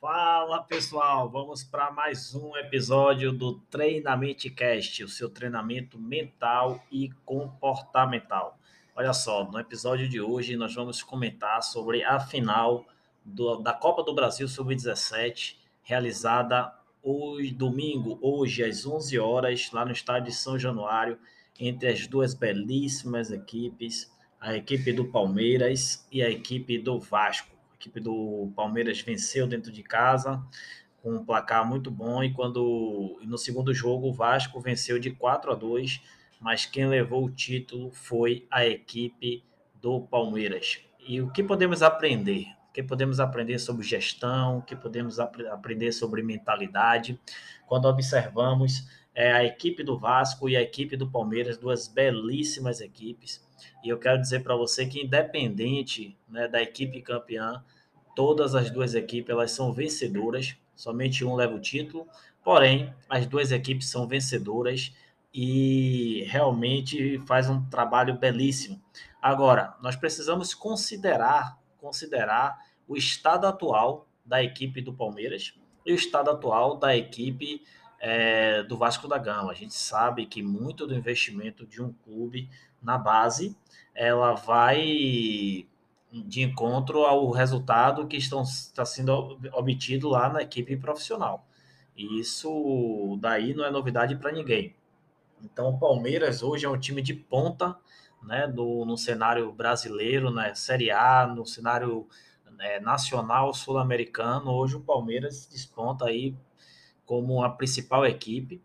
Fala pessoal, vamos para mais um episódio do Treinamento Cast, o seu treinamento mental e comportamental. Olha só, no episódio de hoje nós vamos comentar sobre a final do, da Copa do Brasil Sub-17, realizada hoje, domingo, hoje às 11 horas, lá no estádio de São Januário, entre as duas belíssimas equipes, a equipe do Palmeiras e a equipe do Vasco equipe do Palmeiras venceu dentro de casa com um placar muito bom e quando no segundo jogo o Vasco venceu de 4 a 2, mas quem levou o título foi a equipe do Palmeiras. E o que podemos aprender? O que podemos aprender sobre gestão? O que podemos ap aprender sobre mentalidade? Quando observamos é, a equipe do Vasco e a equipe do Palmeiras, duas belíssimas equipes e eu quero dizer para você que, independente né, da equipe campeã, todas as duas equipes elas são vencedoras. Somente um leva o título, porém, as duas equipes são vencedoras e realmente faz um trabalho belíssimo. Agora, nós precisamos considerar, considerar o estado atual da equipe do Palmeiras e o estado atual da equipe é, do Vasco da Gama. A gente sabe que muito do investimento de um clube na base, ela vai de encontro ao resultado que estão, está sendo obtido lá na equipe profissional. E isso daí não é novidade para ninguém. Então, o Palmeiras hoje é um time de ponta né, no cenário brasileiro, na né, Série A, no cenário é, nacional sul-americano. Hoje o Palmeiras desponta aí como a principal equipe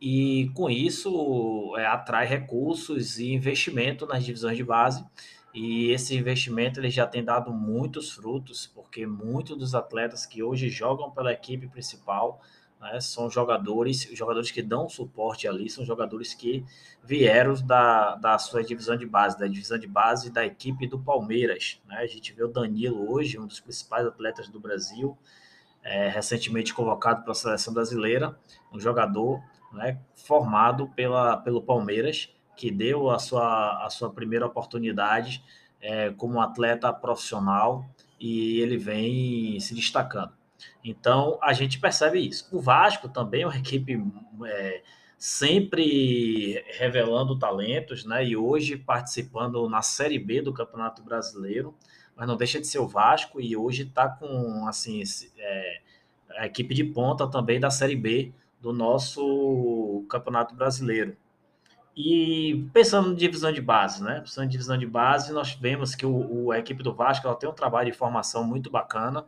e com isso é, atrai recursos e investimento nas divisões de base. E esse investimento ele já tem dado muitos frutos, porque muitos dos atletas que hoje jogam pela equipe principal né, são jogadores, jogadores que dão suporte ali, são jogadores que vieram da, da sua divisão de base, da divisão de base da equipe do Palmeiras. Né? A gente vê o Danilo hoje, um dos principais atletas do Brasil, é, recentemente convocado para a seleção brasileira, um jogador né, formado pela, pelo Palmeiras, que deu a sua, a sua primeira oportunidade é, como atleta profissional e ele vem se destacando. Então a gente percebe isso. O Vasco também é uma equipe é, sempre revelando talentos, né? E hoje participando na Série B do Campeonato Brasileiro mas não deixa de ser o Vasco e hoje está com assim é, a equipe de ponta também da Série B do nosso Campeonato Brasileiro. E pensando em divisão de base, né? Pensando em divisão de base, nós vemos que o, o a equipe do Vasco ela tem um trabalho de formação muito bacana,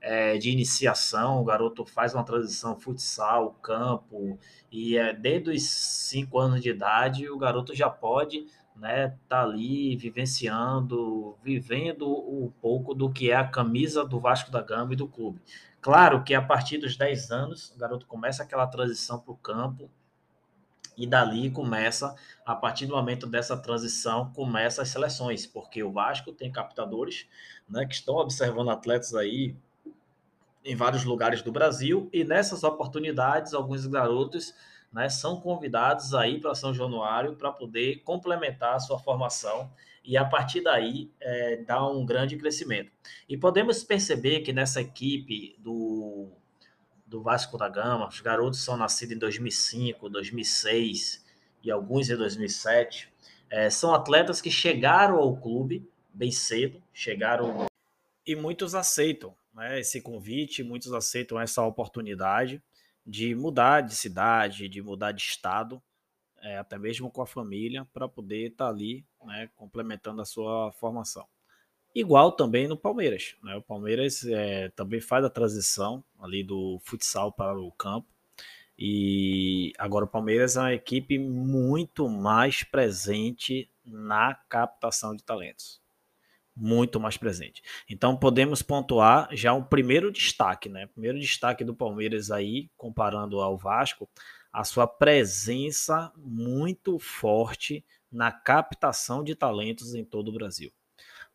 é, de iniciação. O garoto faz uma transição futsal, campo, e é, desde os 5 anos de idade o garoto já pode né, tá ali vivenciando, vivendo um pouco do que é a camisa do Vasco da Gama e do clube. Claro que a partir dos 10 anos, o garoto começa aquela transição para o campo e dali começa, a partir do momento dessa transição, começa as seleções, porque o Vasco tem captadores, né, que estão observando atletas aí em vários lugares do Brasil e nessas oportunidades alguns garotos né, são convidados aí para São Januário para poder complementar a sua formação e a partir daí é, dar um grande crescimento. E podemos perceber que nessa equipe do, do Vasco da Gama, os garotos são nascidos em 2005, 2006 e alguns em 2007, é, são atletas que chegaram ao clube bem cedo, chegaram e muitos aceitam né, esse convite, muitos aceitam essa oportunidade de mudar de cidade, de mudar de estado, é, até mesmo com a família, para poder estar tá ali né, complementando a sua formação. Igual também no Palmeiras. Né? O Palmeiras é, também faz a transição ali do futsal para o campo. E agora o Palmeiras é uma equipe muito mais presente na captação de talentos muito mais presente. Então podemos pontuar já um primeiro destaque, né? Primeiro destaque do Palmeiras aí, comparando ao Vasco, a sua presença muito forte na captação de talentos em todo o Brasil.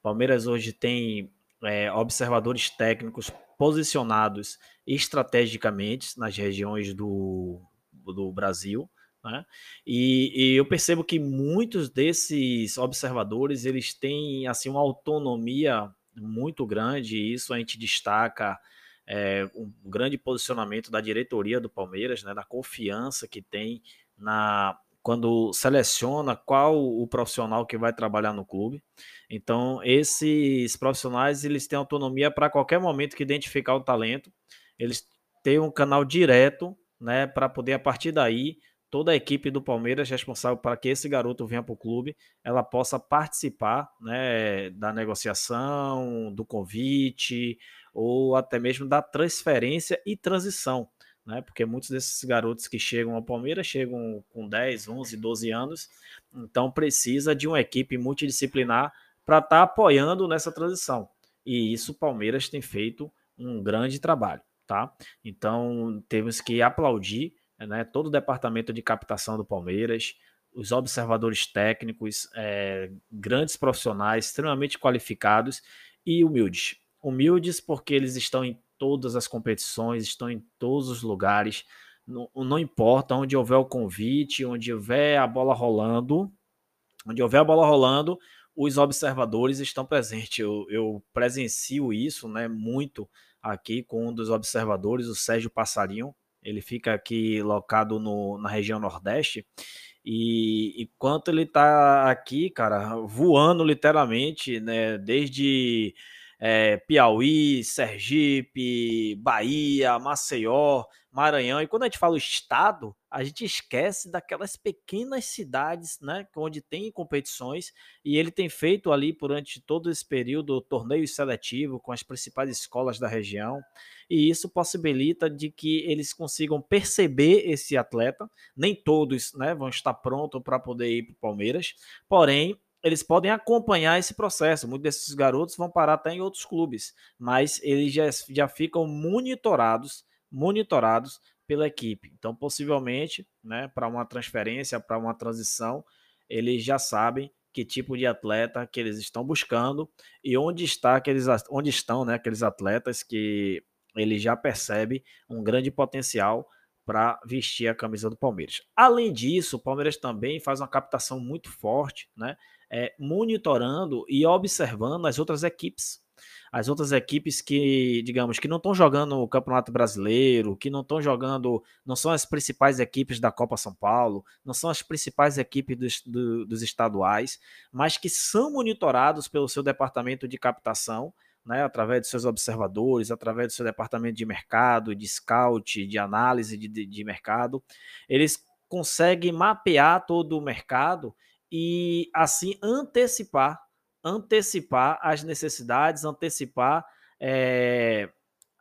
Palmeiras hoje tem é, observadores técnicos posicionados estrategicamente nas regiões do, do Brasil né? E, e, eu percebo que muitos desses observadores eles têm assim uma autonomia muito grande, e isso a gente destaca é, um grande posicionamento da diretoria do Palmeiras, né, da confiança que tem na quando seleciona qual o profissional que vai trabalhar no clube. Então, esses profissionais eles têm autonomia para qualquer momento que identificar o talento, eles têm um canal direto, né, para poder a partir daí toda a equipe do Palmeiras responsável para que esse garoto venha para o clube, ela possa participar né, da negociação, do convite, ou até mesmo da transferência e transição. Né, porque muitos desses garotos que chegam ao Palmeiras chegam com 10, 11, 12 anos, então precisa de uma equipe multidisciplinar para estar tá apoiando nessa transição. E isso o Palmeiras tem feito um grande trabalho, tá? Então temos que aplaudir né, todo o departamento de captação do Palmeiras, os observadores técnicos, é, grandes profissionais, extremamente qualificados e humildes. Humildes porque eles estão em todas as competições, estão em todos os lugares, não, não importa onde houver o convite, onde houver a bola rolando, onde houver a bola rolando, os observadores estão presentes. Eu, eu presencio isso né, muito aqui com um dos observadores, o Sérgio Passarinho, ele fica aqui locado no, na região Nordeste. E enquanto ele está aqui, cara, voando literalmente, né? Desde é, Piauí, Sergipe, Bahia, Maceió, Maranhão. E quando a gente fala estado, a gente esquece daquelas pequenas cidades, né, onde tem competições, e ele tem feito ali durante todo esse período torneio seletivo com as principais escolas da região, e isso possibilita de que eles consigam perceber esse atleta. Nem todos, né, vão estar prontos para poder ir para o Palmeiras, porém eles podem acompanhar esse processo. Muitos desses garotos vão parar até em outros clubes, mas eles já, já ficam monitorados monitorados pela equipe. Então, possivelmente, né, para uma transferência, para uma transição, eles já sabem que tipo de atleta que eles estão buscando e onde está aqueles onde estão, né, aqueles atletas que ele já percebe um grande potencial para vestir a camisa do Palmeiras. Além disso, o Palmeiras também faz uma captação muito forte, né, é, monitorando e observando as outras equipes. As outras equipes que, digamos, que não estão jogando o Campeonato Brasileiro, que não estão jogando, não são as principais equipes da Copa São Paulo, não são as principais equipes dos, do, dos estaduais, mas que são monitorados pelo seu departamento de captação, né, através de seus observadores, através do seu departamento de mercado, de scout, de análise de, de, de mercado, eles conseguem mapear todo o mercado e assim antecipar antecipar as necessidades, antecipar é,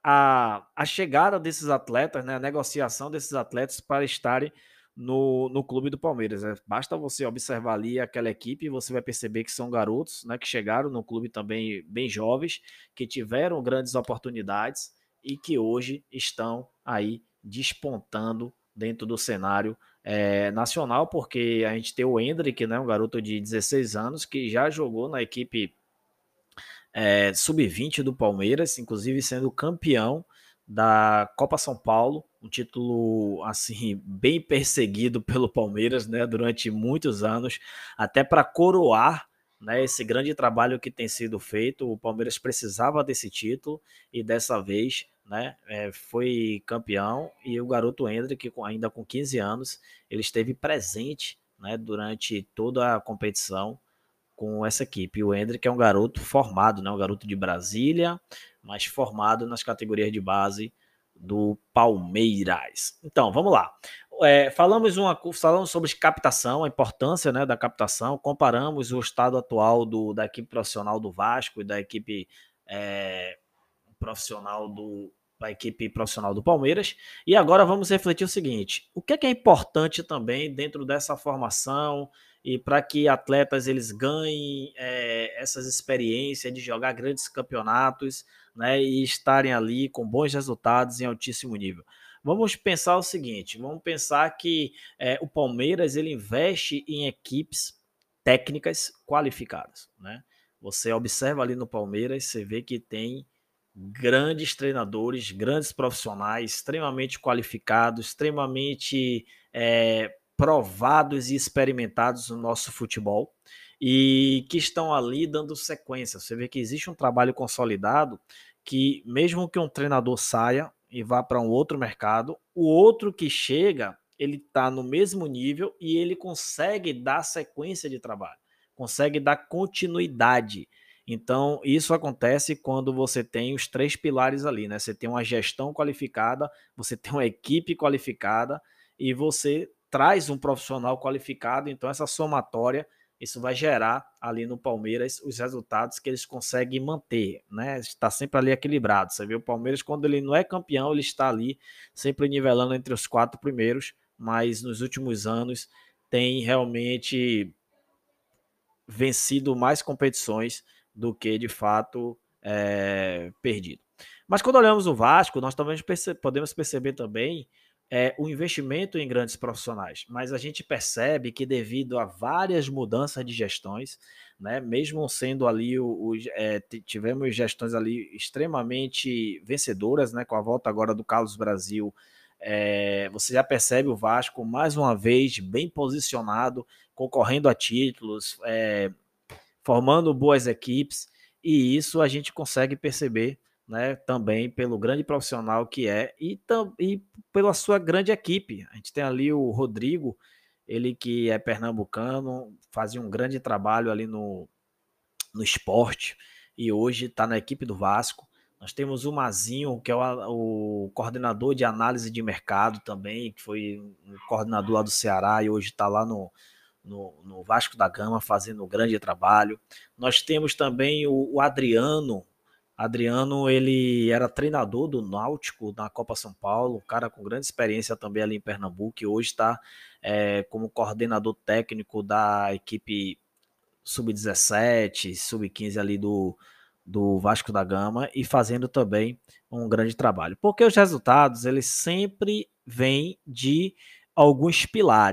a, a chegada desses atletas, né, a negociação desses atletas para estarem no, no clube do Palmeiras. É, basta você observar ali aquela equipe você vai perceber que são garotos né, que chegaram no clube também bem jovens, que tiveram grandes oportunidades e que hoje estão aí despontando dentro do cenário é, nacional, porque a gente tem o Hendrick, né, um garoto de 16 anos, que já jogou na equipe é, sub-20 do Palmeiras, inclusive sendo campeão da Copa São Paulo, um título assim bem perseguido pelo Palmeiras, né, durante muitos anos, até para coroar né, esse grande trabalho que tem sido feito. O Palmeiras precisava desse título e dessa vez né, é, foi campeão e o garoto Hendrick, ainda com 15 anos, ele esteve presente né, durante toda a competição com essa equipe. O Hendrick é um garoto formado, né, um garoto de Brasília, mas formado nas categorias de base do Palmeiras. Então, vamos lá. É, falamos, uma, falamos sobre captação, a importância né, da captação, comparamos o estado atual do, da equipe profissional do Vasco e da equipe é, profissional do da equipe profissional do Palmeiras. E agora vamos refletir o seguinte: o que é, que é importante também dentro dessa formação e para que atletas eles ganhem é, essas experiências de jogar grandes campeonatos, né, e estarem ali com bons resultados em altíssimo nível. Vamos pensar o seguinte: vamos pensar que é, o Palmeiras ele investe em equipes técnicas qualificadas, né? Você observa ali no Palmeiras, você vê que tem grandes treinadores, grandes profissionais, extremamente qualificados, extremamente é, provados e experimentados no nosso futebol e que estão ali dando sequência. Você vê que existe um trabalho consolidado que mesmo que um treinador saia e vá para um outro mercado, o outro que chega, ele está no mesmo nível e ele consegue dar sequência de trabalho, consegue dar continuidade. Então, isso acontece quando você tem os três pilares ali, né? Você tem uma gestão qualificada, você tem uma equipe qualificada e você traz um profissional qualificado. Então, essa somatória isso vai gerar ali no Palmeiras os resultados que eles conseguem manter, né? Está sempre ali equilibrado. Você vê o Palmeiras quando ele não é campeão, ele está ali sempre nivelando entre os quatro primeiros, mas nos últimos anos tem realmente vencido mais competições do que de fato é, perdido. Mas quando olhamos o Vasco, nós também podemos perceber também é, o investimento em grandes profissionais, mas a gente percebe que devido a várias mudanças de gestões, né, mesmo sendo ali o, o é, tivemos gestões ali extremamente vencedoras, né, com a volta agora do Carlos Brasil, é, você já percebe o Vasco mais uma vez bem posicionado, concorrendo a títulos, é, formando boas equipes, e isso a gente consegue perceber né, também pelo grande profissional que é e, e pela sua grande equipe. A gente tem ali o Rodrigo, ele que é pernambucano, fazia um grande trabalho ali no, no esporte e hoje está na equipe do Vasco. Nós temos o Mazinho, que é o, o, coordenador de análise de mercado também, que foi um coordenador lá do Ceará e hoje está lá no, no, no, Vasco da Gama fazendo um grande trabalho. Nós temos também o, o Adriano, Adriano, ele era treinador do Náutico na Copa São Paulo, um cara com grande experiência também ali em Pernambuco, e hoje está é, como coordenador técnico da equipe sub-17, sub-15 ali do, do Vasco da Gama e fazendo também um grande trabalho. Porque os resultados, eles sempre vêm de alguns pilares.